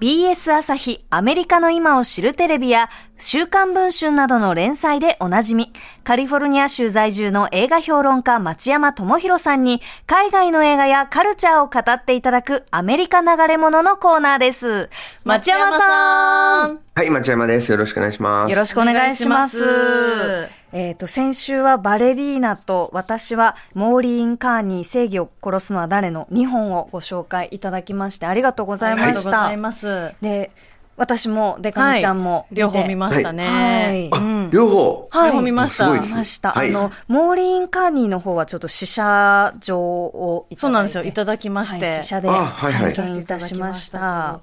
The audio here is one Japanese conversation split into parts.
BS 朝日アメリカの今を知るテレビや週刊文春などの連載でおなじみ、カリフォルニア州在住の映画評論家町山智博さんに海外の映画やカルチャーを語っていただくアメリカ流れ物のコーナーです。町山さんはい、町山です。よろしくお願いします。よろしくお願いします。えっ、と、先週はバレリーナと私はモーリーン・カーニー正義を殺すのは誰の2本をご紹介いただきましてありがとうございました。ありがとうございます。で、私もデカミちゃんも見て、両方見ましたね。はいあ、うん両方。はい両方見ました見ました。はいあの、モーリーン・カーニーの方はちょっと試写場をいただいてそうなんですよ。いただきまして。はい、試写であはいはい拝見いたしました。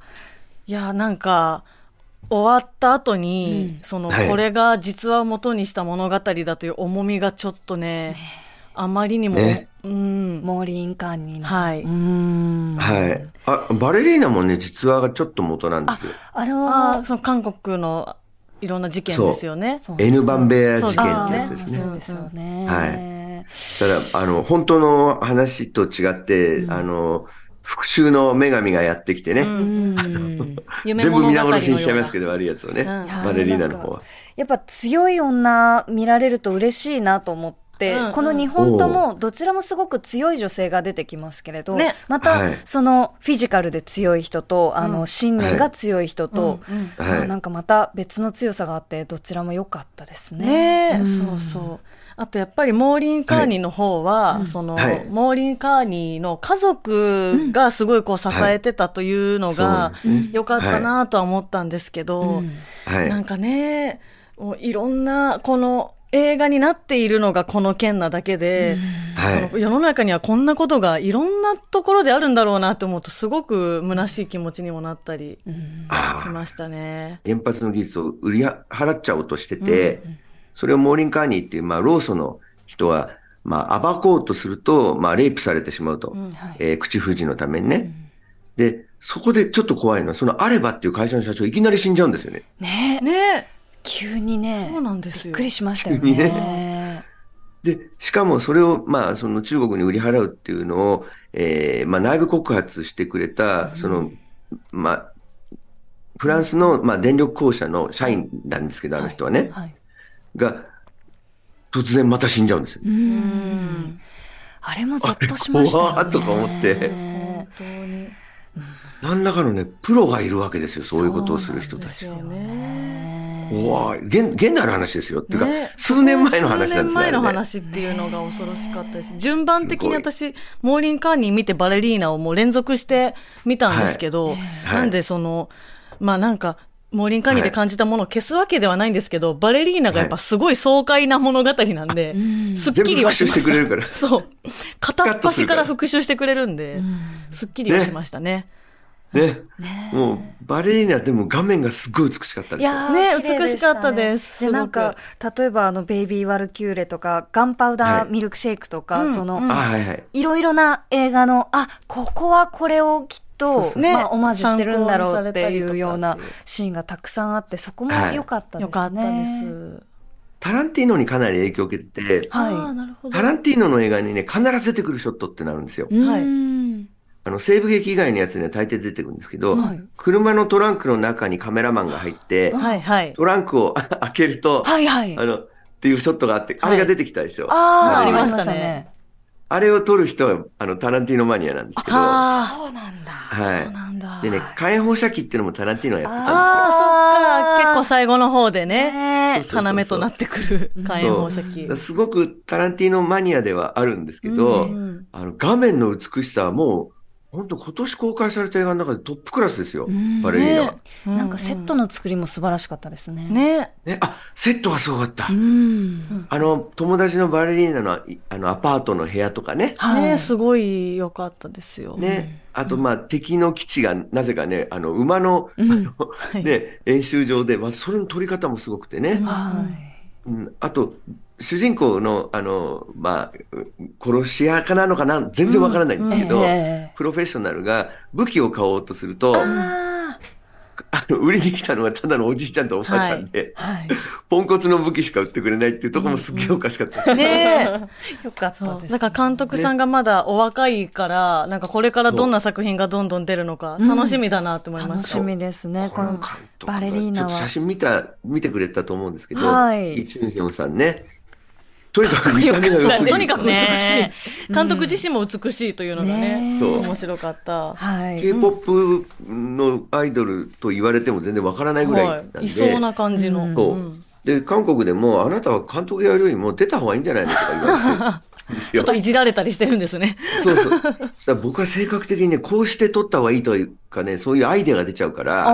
いや、なんか、終わった後に、その、はいこれが実話を元にした物語だという重みがちょっとね、あまりにも、ねうん。モーリーン・カーニーの。はいうーん。はい。あ、バレリーナもね、実話がちょっと元なんですよ。あれあはー、その韓国のいろんな事件ですよね。そう N バンベア事件あってやつですね。ーそうですよね。はいただ、あの、本当の話と違って、あの、復讐の女神がやってきてね、うん。夢全部皆殺しにしちゃいますけど、悪いやつをね、うん。バレリーナの方は。やっぱ強い女見られると嬉しいなと思って、うんうん。この2本ともどちらもすごく強い女性が出てきますけれど、ね。また、はい。そのフィジカルで強い人と、あのうん。信念が強い人と、うん。うん。はい。あなんかまた別の強さがあってどちらも良かったですね。ねそうそう。あとやっぱりモーリン・カーニーの方は、その、はい。モーリン・カーニーの家族がすごいこう支えてたというのが良かったなとは思ったんですけど、うん。はい。なんかね、もういろんなこの映画になっているのがこの件なだけで、はい。その世の中にはこんなことがいろんなところであるんだろうなって思うとすごく虚しい気持ちにもなったりしましたね。原発の技術を売り払っちゃおうとしてて、それをモーリン・カーニーっていう、まあ、労組の人は、まあ、暴こうとすると、まあ、レイプされてしまうと。うんはい。えー口封じのためにね。で、そこでちょっと怖いのは、そのアレバっていう会社の社長、いきなり死んじゃうんですよね。ね。えね。急にね。そうなんですよ。びっくりしましたよ急にね。で、しかもそれを、まあ、その中国に売り払うっていうのを、えーまあ、内部告発してくれた、その、まあ、フランスの、まあ、電力公社の社員なんですけど、あの人はね、はいが、突然また死んじゃうんですよ。うんあれもゾッとしましたよね。怖っとか思って本当に。何らかのね、プロがいるわけですよ、そういうことをする人たち。ですよね。怖い。現、現代の話ですよ。っていうか、ね数年前の話なんですね。数年前の話っていうのが恐ろしかったです。順番的に私、モーリン・カーニー見てバレリーナをもう連続して見たんですけど、はいなんでその、まあなんか、モーリン・カーニーで感じたものを消すわけではないんですけど、バレリーナがやっぱすごい爽快な物語なんで、すっきりはしました。してくれるから。そう。片っ端から復習してくれるんで、すっきりはしましたね。ね。もう、バレリーナでも画面がすごい美しかったですよ。いやーね綺麗で美しかったです。で、すごく。なんか、例えばあの、ベイビー・ワルキューレとか、ガンパウダー・ミルクシェイクとか、はいその、うん。あ、はいはい。いろいろな映画の、あ、ここはこれをきっと、ねまあ、オマージュしてるんだろうっていうようなシーンがたくさんあって、そこもはい良かったですね。よかったです。タランティーノにかなり影響を受けてて、はい。タランティーノの映画にね、必ず出てくるショットってなるんですよ。うはいんあの、西部劇以外のやつには大抵出てくるんですけど、はい車のトランクの中にカメラマンが入って、はいはい。トランクを 開けると、はいはい。あの、っていうショットがあって、あれが出てきたでしょ。ああ、ありましたね。あれを撮る人は、あの、タランティーノマニアなんですけど、はあそうなんだ。あ、そうい。なんだ。でね、火炎放射器っていうのもタランティーノがやってたんですよ。ああ、そっか。結構さ最後の方でね、要となってくる火炎放射器。すごくタランティーノマニアではあるんですけど、うんあの画面の美しさはもう、本当今年公開された映画の中でトップクラスですよ、んバレリーナは。ねなんかセットの作りも素晴らしかったですね。。ね。ね、あ、セットがすごかった。うん。あの、友達のバレリーナのいあのアパートの部屋とかね。はい。ね、すごい良かったですよ。ね。あと、まあ、敵の基地が、なぜかね、あの、馬の、あの、ね、演習場で、まあ、それの撮り方もすごくてね。はい。うん、あと、主人公の、あの、まあ、う殺し屋かなのかな、全然わからないんですけど、ええプロフェッショナルが武器を買おうとすると、あの、売りに来たのがただのおじいちゃんとおばあちゃんで、はい。ポンコツの武器しか売ってくれないっていうところもすっげえおかしかったです。ねよかったそう。です。だから監督さんがまだお若いから、なんかこれからどんな作品がどんどん出るのか、楽しみだなって思いま楽した。しみですね。この監督バレリーナはちょっと写。真見た、見てくれたと思うんですけど、はいイ・チュンヒョンさんね、とにかく見た目が良すぎる。とにかく美しいね。監督自身も美しいというのがね、面白かった。はい。K-POP のアイドルと言われても全然わからないぐらいなんで。はい。いそうな感じの。で、韓国でも、あなたは監督やるよりも出た方がいいんじゃないのとか言われて ちょっと。いじられたりしてるんですね。そうそう。だ僕は性格的にね、こうして撮った方がいいというかね、そういうアイデアが出ちゃうから、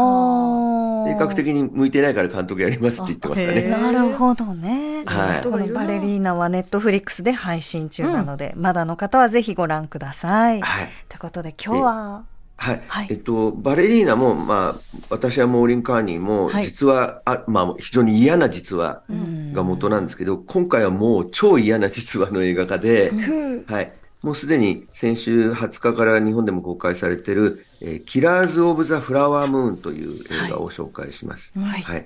性格的に向いてないから監督やりますって言ってましたね。なるほどね。はいこのバレリーナはネットフリックスで配信中なので、まだの方はぜひご覧ください。はい。ということで今日は、はい。はいえっと、バレリーナも、まあ、私はモーリン・カーニーも、はい実は、あまあ、非常に嫌な実話が元なんですけど、今回はもう超嫌な実話の映画化で、はい。もうすでに先週20日から日本でも公開されている、えーキラーズ・オブ・ザ・フラワームーンという映画を紹介します。はいはい。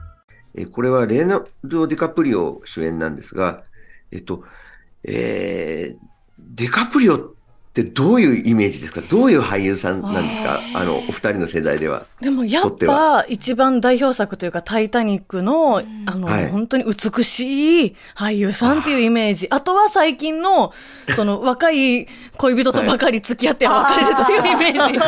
えこれはレーナルド・ディカプリオ主演なんですが、えっと、えー、デカプリオってどういうイメージですか？どういう俳優さんなんですか？あの、お二人の世代では。でもやっぱ一番代表作というか、タイタニックの、あの、はい本当に美しい俳優さんっていうイメージ。あとは最近の、その 若い恋人とばかり付き合って別れるというイメージ。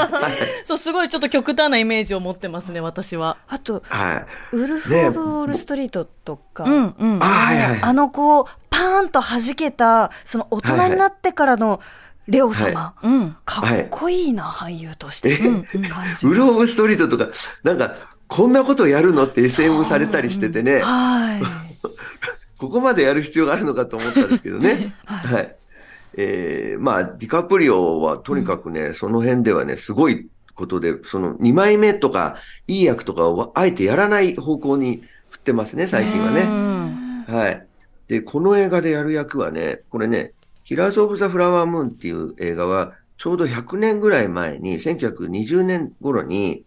そう、すごいちょっと極端なイメージを持ってますね、私は。あと、はい。ウルフ・オブ・ウォール・ストリートとか、うん、うん。あはいはいはい。あのこう、パーンと弾けた、その大人になってからのレオ様、うん。かっこいいな、俳優として、感じ。ウルオブ・ストリートとか、なんか、こんなことやるのって SM されたりしててね、はい。ここまでやる必要があるのかと思ったんですけどね。はい。えー、まあ、ディカプリオはとにかくね、その辺ではね、すごいことで、その2枚目とか、いい役とかをあえてやらない方向に振ってますね、最近はね。はい。で、この映画でやる役はね、これね、ヒラーズ・オブ・ザ・フラワームーンっていう映画は、ちょうど100年ぐらい前に、1920年頃に、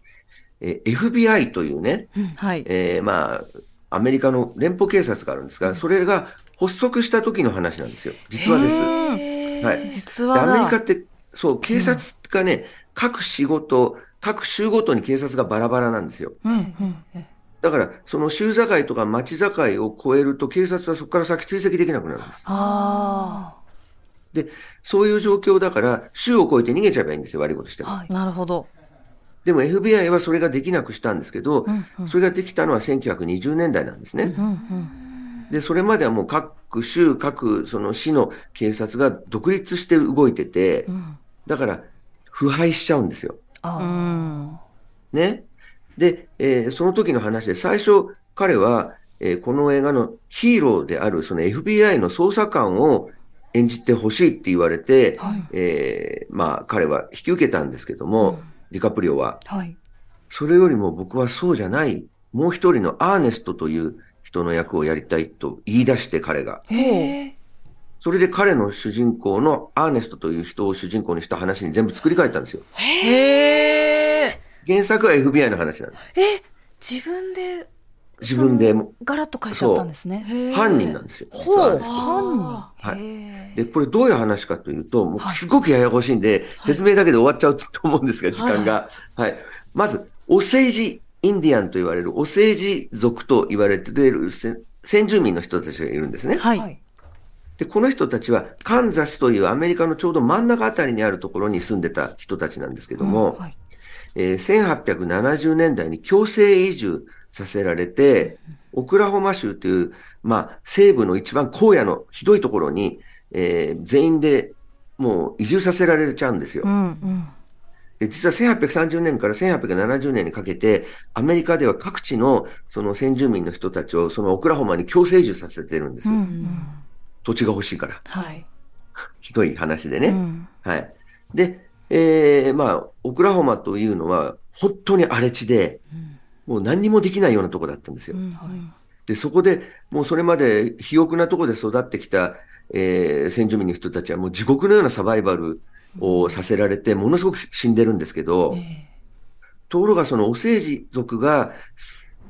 えー FBI というね、はい。えーまあ、アメリカの連邦警察があるんですが、それが発足した時の話なんですよ。実話です。はい。で実はアメリカって、そう、警察がね、各仕事、各州ごとに警察がバラバラなんですよ。だから、その州境とか町境を越えると、警察はそこから先追跡できなくなるんです。あで、そういう状況だから、州を越えて逃げちゃえばいいんですよ、悪いことしても。はいなるほど。でも FBI はそれができなくしたんですけど、それができたのは1920年代なんですね。で、それまではもう各州、各その市の警察が独立して動いてて、だから腐敗しちゃうんですよ。ね。で、えーその時の話で最初彼は、えーこの映画のヒーローであるその FBI の捜査官を演じてほしいって言われて、えーまあ彼は引き受けたんですけども、ディカプリオは。はい。それよりも僕はそうじゃない、もう一人のアーネストという人の役をやりたいと言い出して彼が。それで彼の主人公のアーネストという人を主人公にした話に全部作り変えたんですよ。へえ。原作は FBI の話なんです。え、自分で、自分でガラッと変えちゃったんですね。犯人なんですよ。ほう、犯はいで、これどういう話かというと、もうすごくややこしいんで、説明だけで終わっちゃうと思うんですが、時間が。はい。まず、オセージインディアンと言われる、オセージ族と言われている先先住民の人たちがいるんですね。はい。はい。で、この人たちはカンザスというアメリカのちょうど真ん中あたりにあるところに住んでた人たちなんですけども、はい。えー1870年代に強制移住させられて、オクラホマ州という、まあ、西部の一番荒野のひどいところに、えー全員でもう移住させられちゃうんですよ。うん、うん。で実は1830年から1870年にかけて、アメリカでは各地のその先住民の人たちをそのオクラホマに強制移住させてるんですよ。土地が欲しいから。はい。ひどい話でね。うんはい。で、えー、まあ、オクラホマというのは、本当に荒れ地で、もう何にもできないようなとこだったんですよ。で、そこで、もうそれまで肥沃なとこで育ってきた、えー、先住民の人たちはもう地獄のようなサバイバルをさせられて、ものすごく死んでるんですけど、ところがそのオセージ族が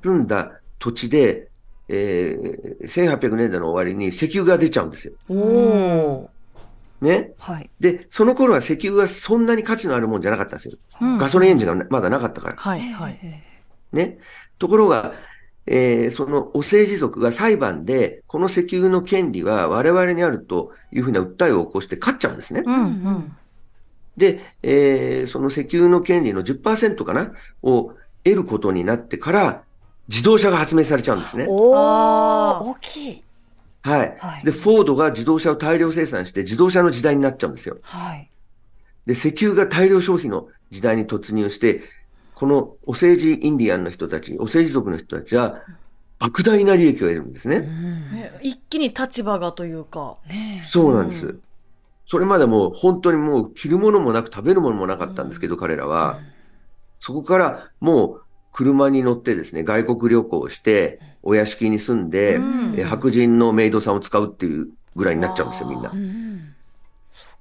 住んだ土地で、えー、1800年代の終わりに石油が出ちゃうんですよ。おおね？はい。で、その頃は石油がそんなに価値のあるもんじゃなかったんですよ。ガソリンエンジンがまだなかったから。はい、はい。ね。ところが、えーそのオセージ族が裁判で、この石油の権利は我々にあるというふうな訴えを起こして勝っちゃうんですね。うん、うん。で、えーその石油の権利の10%かな？を得ることになってから、自動車が発明されちゃうんですね。お大きい。はい。はいで、フォードが自動車を大量生産して自動車の時代になっちゃうんですよ。はい。で、石油が大量消費の時代に突入して、このオセージインディアンの人たち、オセージ族の人たちは、莫大な利益を得るんですね。ね、一気に立場がというか。そうなんです。それまでもう本当にもう着るものもなく食べるものもなかったんですけど、彼らは。そこからもう車に乗ってですね、外国旅行をして、お屋敷に住んで、え白人のメイドさんを使うっていうぐらいになっちゃうんですよ、みんな。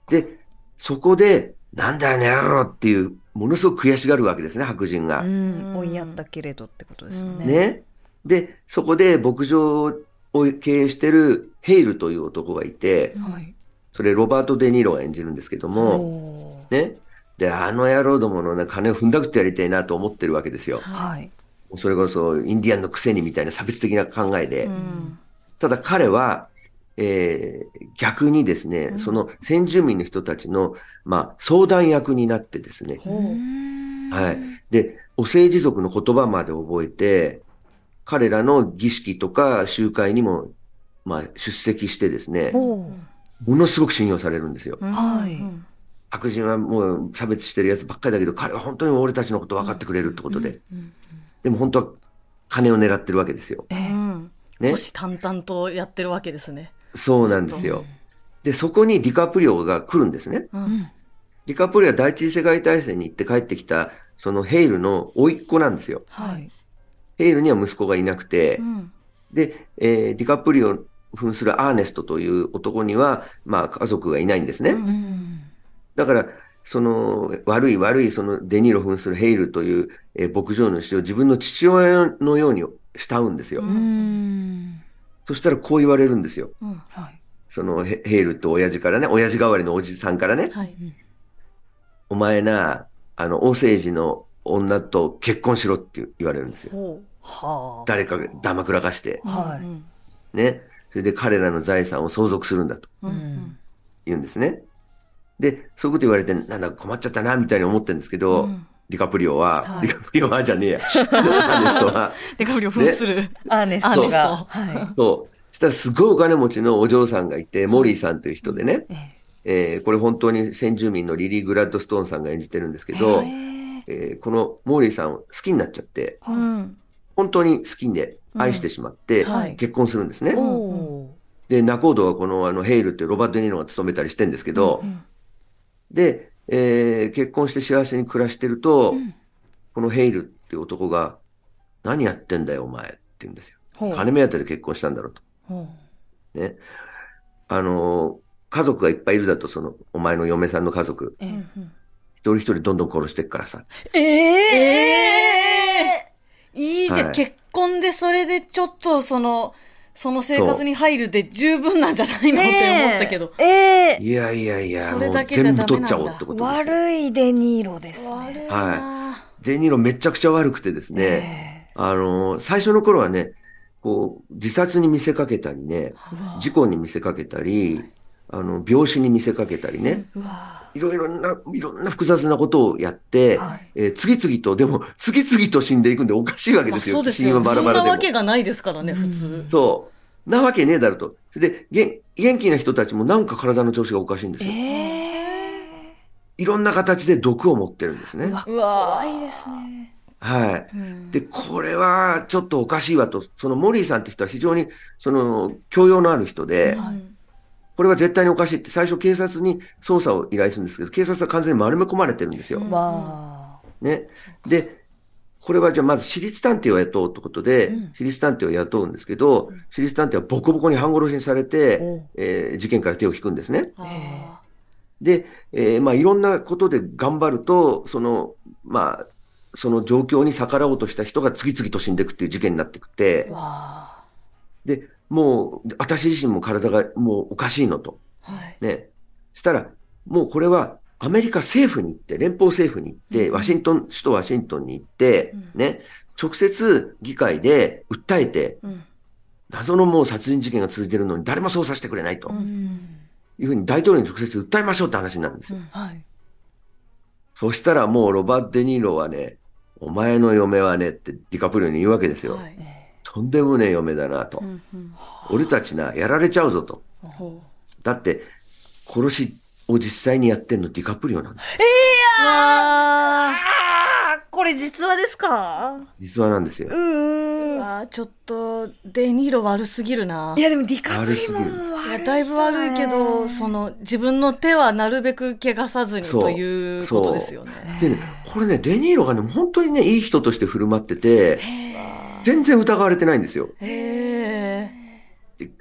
で、そこで、なんだよね、野郎っていう、ものすごく悔しがるわけですね、白人が。うん、追いやったけれどってことですよね。ね。で、そこで牧場を経営してるヘイルという男がいて、はい。それロバート・デ・ニーロが演じるんですけども、おね。で、あの野郎どものね、金を踏んだくってやりたいなと思ってるわけですよ。ーはい。それこそ、インディアンのくせにみたいな差別的な考えで。うん。ただ彼は、えー逆にですね、その先住民の人たちの、まあ、相談役になってですね、はい。で、お政治族の言葉まで覚えて、彼らの儀式とか集会にも、まあ、出席してですね、ものすごく信用されるんですよ。はい。白人はもう差別してるやつばっかりだけど、彼は本当に俺たちのこと分かってくれるってことで。でも本当は金を狙ってるわけですよ。うん。ね虎視眈々とやってるわけですね。そうなんですよ。で、そこにディカプリオが来るんですね。ディカプリオは第一次世界大戦に行って帰ってきた、そのヘイルの甥っ子なんですよ。はい。ヘイルには息子がいなくて、んで、えーディカプリオを扮するアーネストという男には、まあ家族がいないんですね。だから、その悪い悪いそのデニーロ扮するヘイルという、えー牧場主を自分の父親のように慕うんですよ。うん。そしたらこう言われるんですよ。はい。そのヘヘイルと親父からね、親父代わりのおじさんからね、はい。お前な、あの、大政治の女と結婚しろって言われるんですよ。ほは誰かがだまくらかして。あ。はう。い。ん。ね。それで彼らの財産を相続するんだとうん。言うんですね。で、そういうこと言われて、なんだ困っちゃったな、みたいに思ってるんですけど、ディカプリオは、はいディカプリオはじゃねえや。アーネストは、デカプリを扮する。アーネストアーネが。ストはい。そう。したらすごいお金持ちのお嬢さんがいて、モリーさんという人でね、ええーこれ本当に先住民のリリー・グラッドストーンさんが演じてるんですけど、えーこのモーリーさんを好きになっちゃって、うん。本当に好きで愛してしまって、はい結婚するんですね。おーで、ナコードはこのあのヘイルっていうロバート・デ・ニーロが務めたりしてるんですけど、で、えー結婚して幸せに暮らしてると、このヘイルっていう男が、何やってんだよお前って言うんですよ。金目当てで結婚したんだろうと。ほね。あのー家族がいっぱいいるだと、その、お前の嫁さんの家族、う。え一人一人どんどん殺してっからさ。ええいいじゃん、はい結婚でそれでちょっとその、その生活に入るで十分なんじゃないのって思ったけど。え。えいやいやいや、そもうれだけじゃ全部ダメなんだ。取っちゃおうってことですよ。悪いデニーロですね。悪い。なはデニーロめちゃくちゃ悪くてですね、あのー最初の頃はね、こう、自殺に見せかけたりね、事故に見せかけたり、あの、病死に見せかけたりね、いろいろな、いろんな複雑なことをやって、はいえー次々と、でも、次々と死んでいくんでおかしいわけまあですよ。そうです死因はよ。バラバラでも。わけがないですからね、普通。そう。なわけねえだろと。それで、元元気な人たちもなんか体の調子がおかしいんですよ。いろんな形で毒を持ってるんですね。うわ、怖いですね。はい。で、これはちょっとおかしいわと、そのモリーさんって人は非常に、その、教養のある人で、これは絶対におかしいって最初警察に捜査を依頼するんですけど、警察は完全に丸め込まれてるんですよ。わね。で、これはじゃあまず私立探偵を雇うってことで、私立探偵を雇うんですけど、私立探偵はボコボコに半殺しにされて、えー事件から手を引くんですね。あで、えーまあいろんなことで頑張ると、その、まあ、その状況に逆らおうとした人が次々と死んでいくっていう事件になってくって。で、もう、私自身も体がもうおかしいのと。ーはい。ね。したら、もうこれはアメリカ政府に行って、連邦政府に行って、ワシントン、首都ワシントンに行って、ね、直接議会で訴えて、うん謎のもう殺人事件が続いているのに誰も捜査してくれないとうんいうふうに大統領に直接訴えましょうって話になるんですよ。はい。そしたらもうロバート・デ・ニーロはね、お前の嫁はねってディカプリオに言うわけですよ。はい。とんでもねえ嫁だなと。うんうん俺たちな、やられちゃうぞと。ほだって、殺しを実際にやってんのディカプリオなんです。うわあこれ実話ですか？実話なんですよ。うーん。ちょっと、デニーロ悪すぎるな。いやでもディカプ悪リもすぎるいやだいぶ悪いけど、その、自分の手はなるべく怪我さずにそうということですよね。でね、これね、デ・ニーロがね、本当にね、いい人として振る舞ってて、全然疑われてないんですよ。へ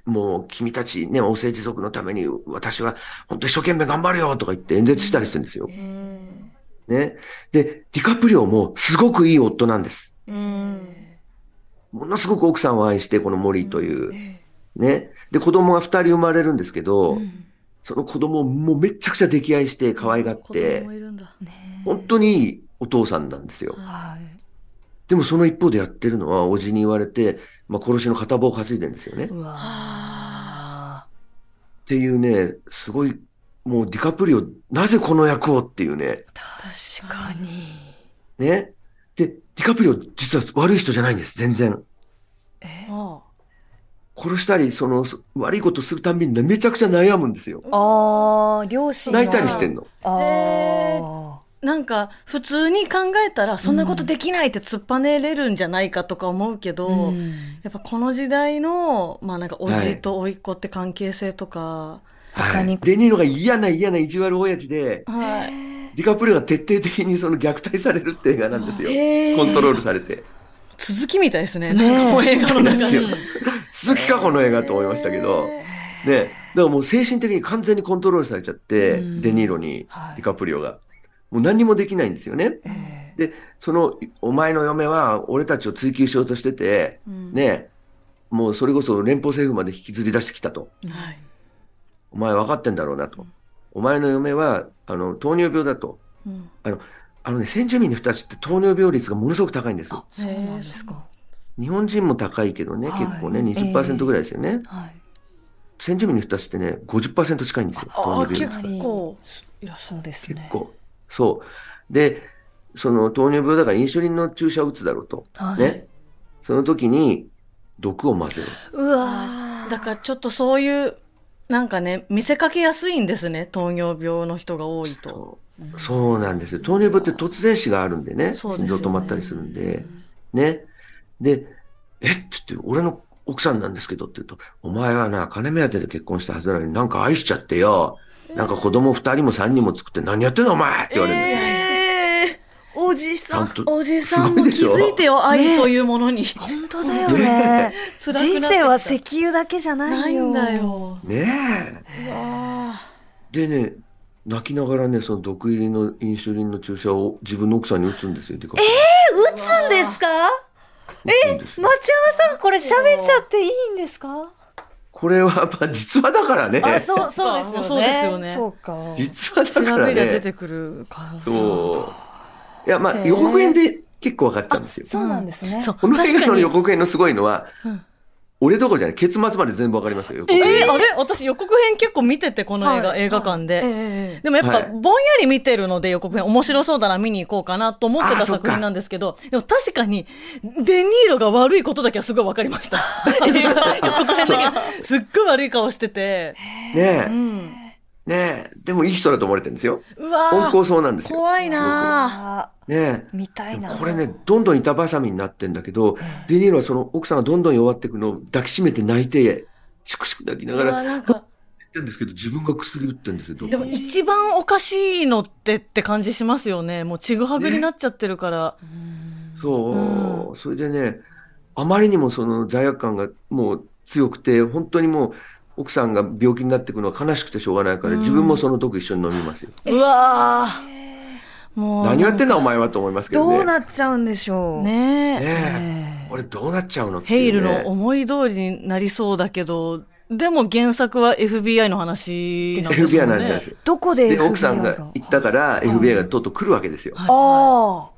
もう、君たちね、王政治族のために、私は本当一生懸命頑張るよとか言って演説したりしてるんですよ。ね。で、ディカプリオもすごくいい夫なんです。うん。ものすごく奥さんを愛して、このモリーという。ね。で、子供が二人生まれるんですけど、その子供をもうめちゃくちゃ溺愛して可愛がって。本当にいいお父さんなんですよ。はい。でもその一方でやってるのは、おじに言われて、まあ、殺しの片棒を担いでるんですよね。っうわていうね、すごい、もうディカプリオ、なぜこの役をっていうね。確かに。ね。で、ディカプリオ実は悪い人じゃないんです、全然。あ殺したり、その、そ悪いことするたんびにねめちゃくちゃ悩むんですよ。ああ、両親が泣いたりしてんの。あへあ。なんか、普通に考えたら、そんなことできないって突っぱねれるんじゃないかとか思うけど、うんやっぱこの時代の、まあなんか、おじと甥っ子って関係性とか、他にはい。デニーロが嫌な嫌な意地悪親父で、はい。ディカプリオが徹底的にその虐待されるって映画なんですよ。コントロールされて。続きみたいですね。ねんか映画の中でなんですよ。。続きか、この映画と思いましたけど。ね。だからもう精神的に完全にコントロールされちゃって、デニーロに、はいディカプリオが。もう何にもできないんですよね。で、その、お前の嫁は俺たちを追求しようとしてて、ね、もうそれこそ連邦政府まで引きずり出してきたと。はい。お前分かってんだろうなと。お前の嫁は、あの、糖尿病だと。うんあの、あのね、先住民の人たちって糖尿病率がものすごく高いんです。そうなんですか。日本人も高いけどね、はい結構ね、え20%ぐらいですよね。はい。先住民の人たちってね、50%近いんですよ。糖尿病結率が。構、いらっしゃる。そうですね。結構。そう。で、その糖尿病だからインシュリンの注射を打つだろうと。はいね。その時に毒を混ぜる。うわだからちょっとそういう、なんかね、見せかけやすいんですね。糖尿病の人が多いと。そうなんですよ。糖尿病って突然死があるんでね。そうでね心臓止まったりするんで。ね。で、えっつって、俺の奥さんなんですけどって言うと、お前はな、金目当てで結婚したはずなのになんか愛しちゃってよ。なんか子供二人も三人も作って何やってんのお前って言われるんですよ。ええおじさん。ちゃんとおじさんも気づいてよ、愛というものに。本当だよね。人生は石油だけじゃなよ。ないいんだ。よ。ねえ。でね、泣きながらね、その毒入りのインシュリンの注射を自分の奥さんに打つんですよ。え打つんですか？え町山さん、これ喋っちゃっていいんですか？これは、まあ、実話だからね。あ、そう、そうですよね。そうですよねそうか。実話調だからべりゃ出ね。てくるから。そう。いや、まあ、予告編で結構分かっちゃうんですよ。そうなんですね。そう、この映画。の予告編のすごいのは、俺どころじゃない、結末まで全部分かりますよ。えー、あれ？私予告編結構見てて、この映画、はい映画館で。ええでもやっぱ、はいぼんやり見てるので予告編、面白そうだな、見に行こうかなと思ってた作品なんですけど、でも確かに、デニーロが悪いことだけはすごいわかりました。映画、予告編だけ、すっごい悪い顔してて、ねえ。うん。ねえ、でもいい人だと思われてるんですよ。うわー温厚そうなんですよ。怖いなあねえ。見たいな。これね、どんどん板挟みになってんだけど、デニーロはその奥さんがどんどん弱っていくのを抱きしめて泣いて、しくしく泣きなうがら言ってるんですけど、自分が薬打ってるんですよ、でも。一番おかしいのってって感じしますよね。もうちぐはぐになっちゃってるから。そう、それでね、あまりにもその罪悪感がもう強くて、本当にもう、奥さんが病気になっていくのは悲しくてしょうがないから、自分もその毒一緒に飲みますよ。うわーもう。何やってんだお前はと思いますけどね。どうなっちゃうんでしょう。ねえ。ねえ。俺どうなっちゃうのってヘイルの思い通りになりそうだけど、でも原作は FBI の話なんです FBI よねなんです。よ。どこでで、FBI 奥さんが行ったから、FBI がとうとう来るわけですよ。あ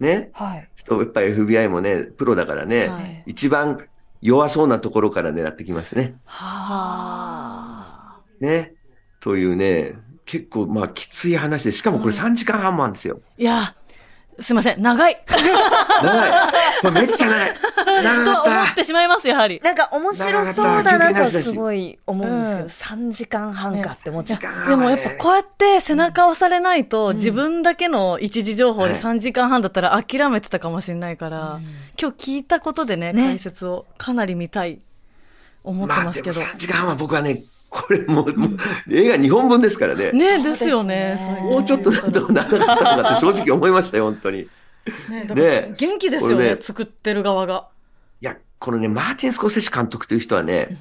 ね。あ。はい。そうやっぱり FBI もね、プロだからね、はい一番弱そうなところから狙ってきますね。はね。というね、結構まあきつい話で、しかもこれ3時間半もあるんですよ。あ。いや、すいません、長い長い。これめっちゃ長い。長 と思かった。ってしまいます、やはり。なんか面白そうだなとすごい思うんですけど、3時間半かって思っちゃう。でもやっぱこうやって背中を押されないと、自分だけの一時情報ではい3時間半だったら諦めてたかもしれないから、今日聞いたことでね、ね解説をかなり見たい、思ってますけど。3時間半は僕はね、これもう、もう映画2本分ですからね。ねですよね。もうちょっとなんとかならなかったのかって正直思いましたよ、本当に。いねだからね元気ですよねね作ってる側が。や、このね、マーティン・スコセッシ監督という人はね、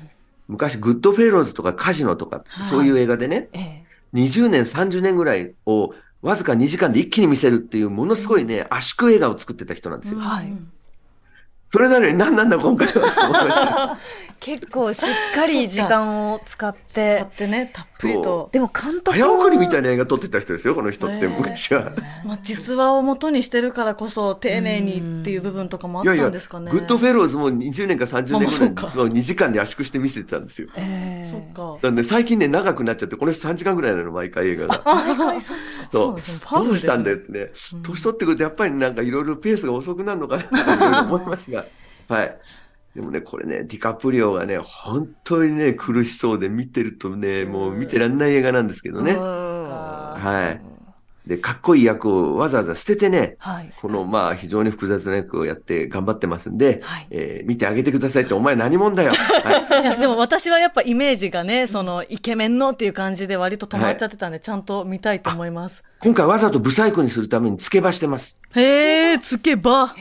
昔、グッドフェローズとかカジノとか、そういう映画でね、ええ20年、30年ぐらいをわずか2時間で一気に見せるっていう、ものすごいね、圧縮映画を作ってた人なんですよ。はい。それなのに何なんだ今回は。結構しっかり時間を使っ。使っててね、たっぷりと。でも監督早送りみたいな映画撮ってた人ですよ、この人って昔は。まあ、実話を元にしてるからこそ、丁寧にっていう部分とかもあったんですかね。ッドフェローズも20年か30年ぐらいまあまあそうかその2時間で圧縮して見せてたんですよ。えそっか。なんで最近ね、長くなっちゃって、この人3時間ぐらいなの、毎回映画が。毎回そうそうどうしたんだよってね。年取ってくると、やっぱりなんかいろいろペースが遅くなるのかなって思いますが。はい。でもね、これね、ディカプリオがね、本当にね、苦しそうで見てるとね、もう見てらんない映画なんですけどね。はい。で、かっこいい役をわざわざ捨ててね、はい。このまあ非常に複雑な役をやって頑張ってますんで、はいえー見てあげてくださいって、お前何者だよ。はい。でも私はやっぱイメージがね、その、イケメンのっていう感じで割と止まっちゃってたんで、ちゃんと見たいと思います。今回わざとブサイクにするためにつけばしてます。へえ、つけば。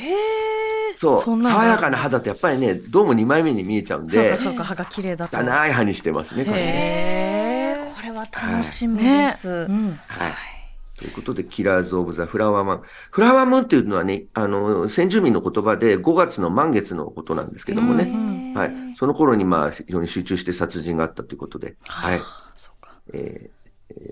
そう。そんなんだ爽やかな歯だとやっぱりね、どうも2枚目に見えちゃうんでそうか、そうか、歯が綺麗だと。汚い歯にしてますね、これね。へえ。これは楽しみねです。うん。はい。ということで、キラーズ・オブ・ザ・フラワーマン。フラワームーンっていうのはね、あの、先住民の言葉で5月の満月のことなんですけどもね。はい。その頃にまあ、非常に集中して殺人があったということで。はい。そうか。えー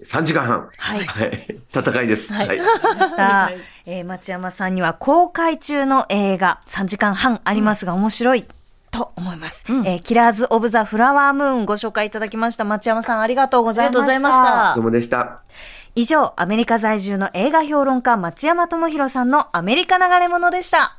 3時間半。はいはい。戦いです。はいはい。ました。えー町山さんには公開中の映画3時間半ありますが面白い。と思います、えーキラーズ・オブ・ザ・フラワームーンご紹介いただきました。町山さんありがとうございました。ありがとうございましたどうもでした。以上、アメリカ在住の映画評論家、町山智博さんのアメリカ流れ物でした。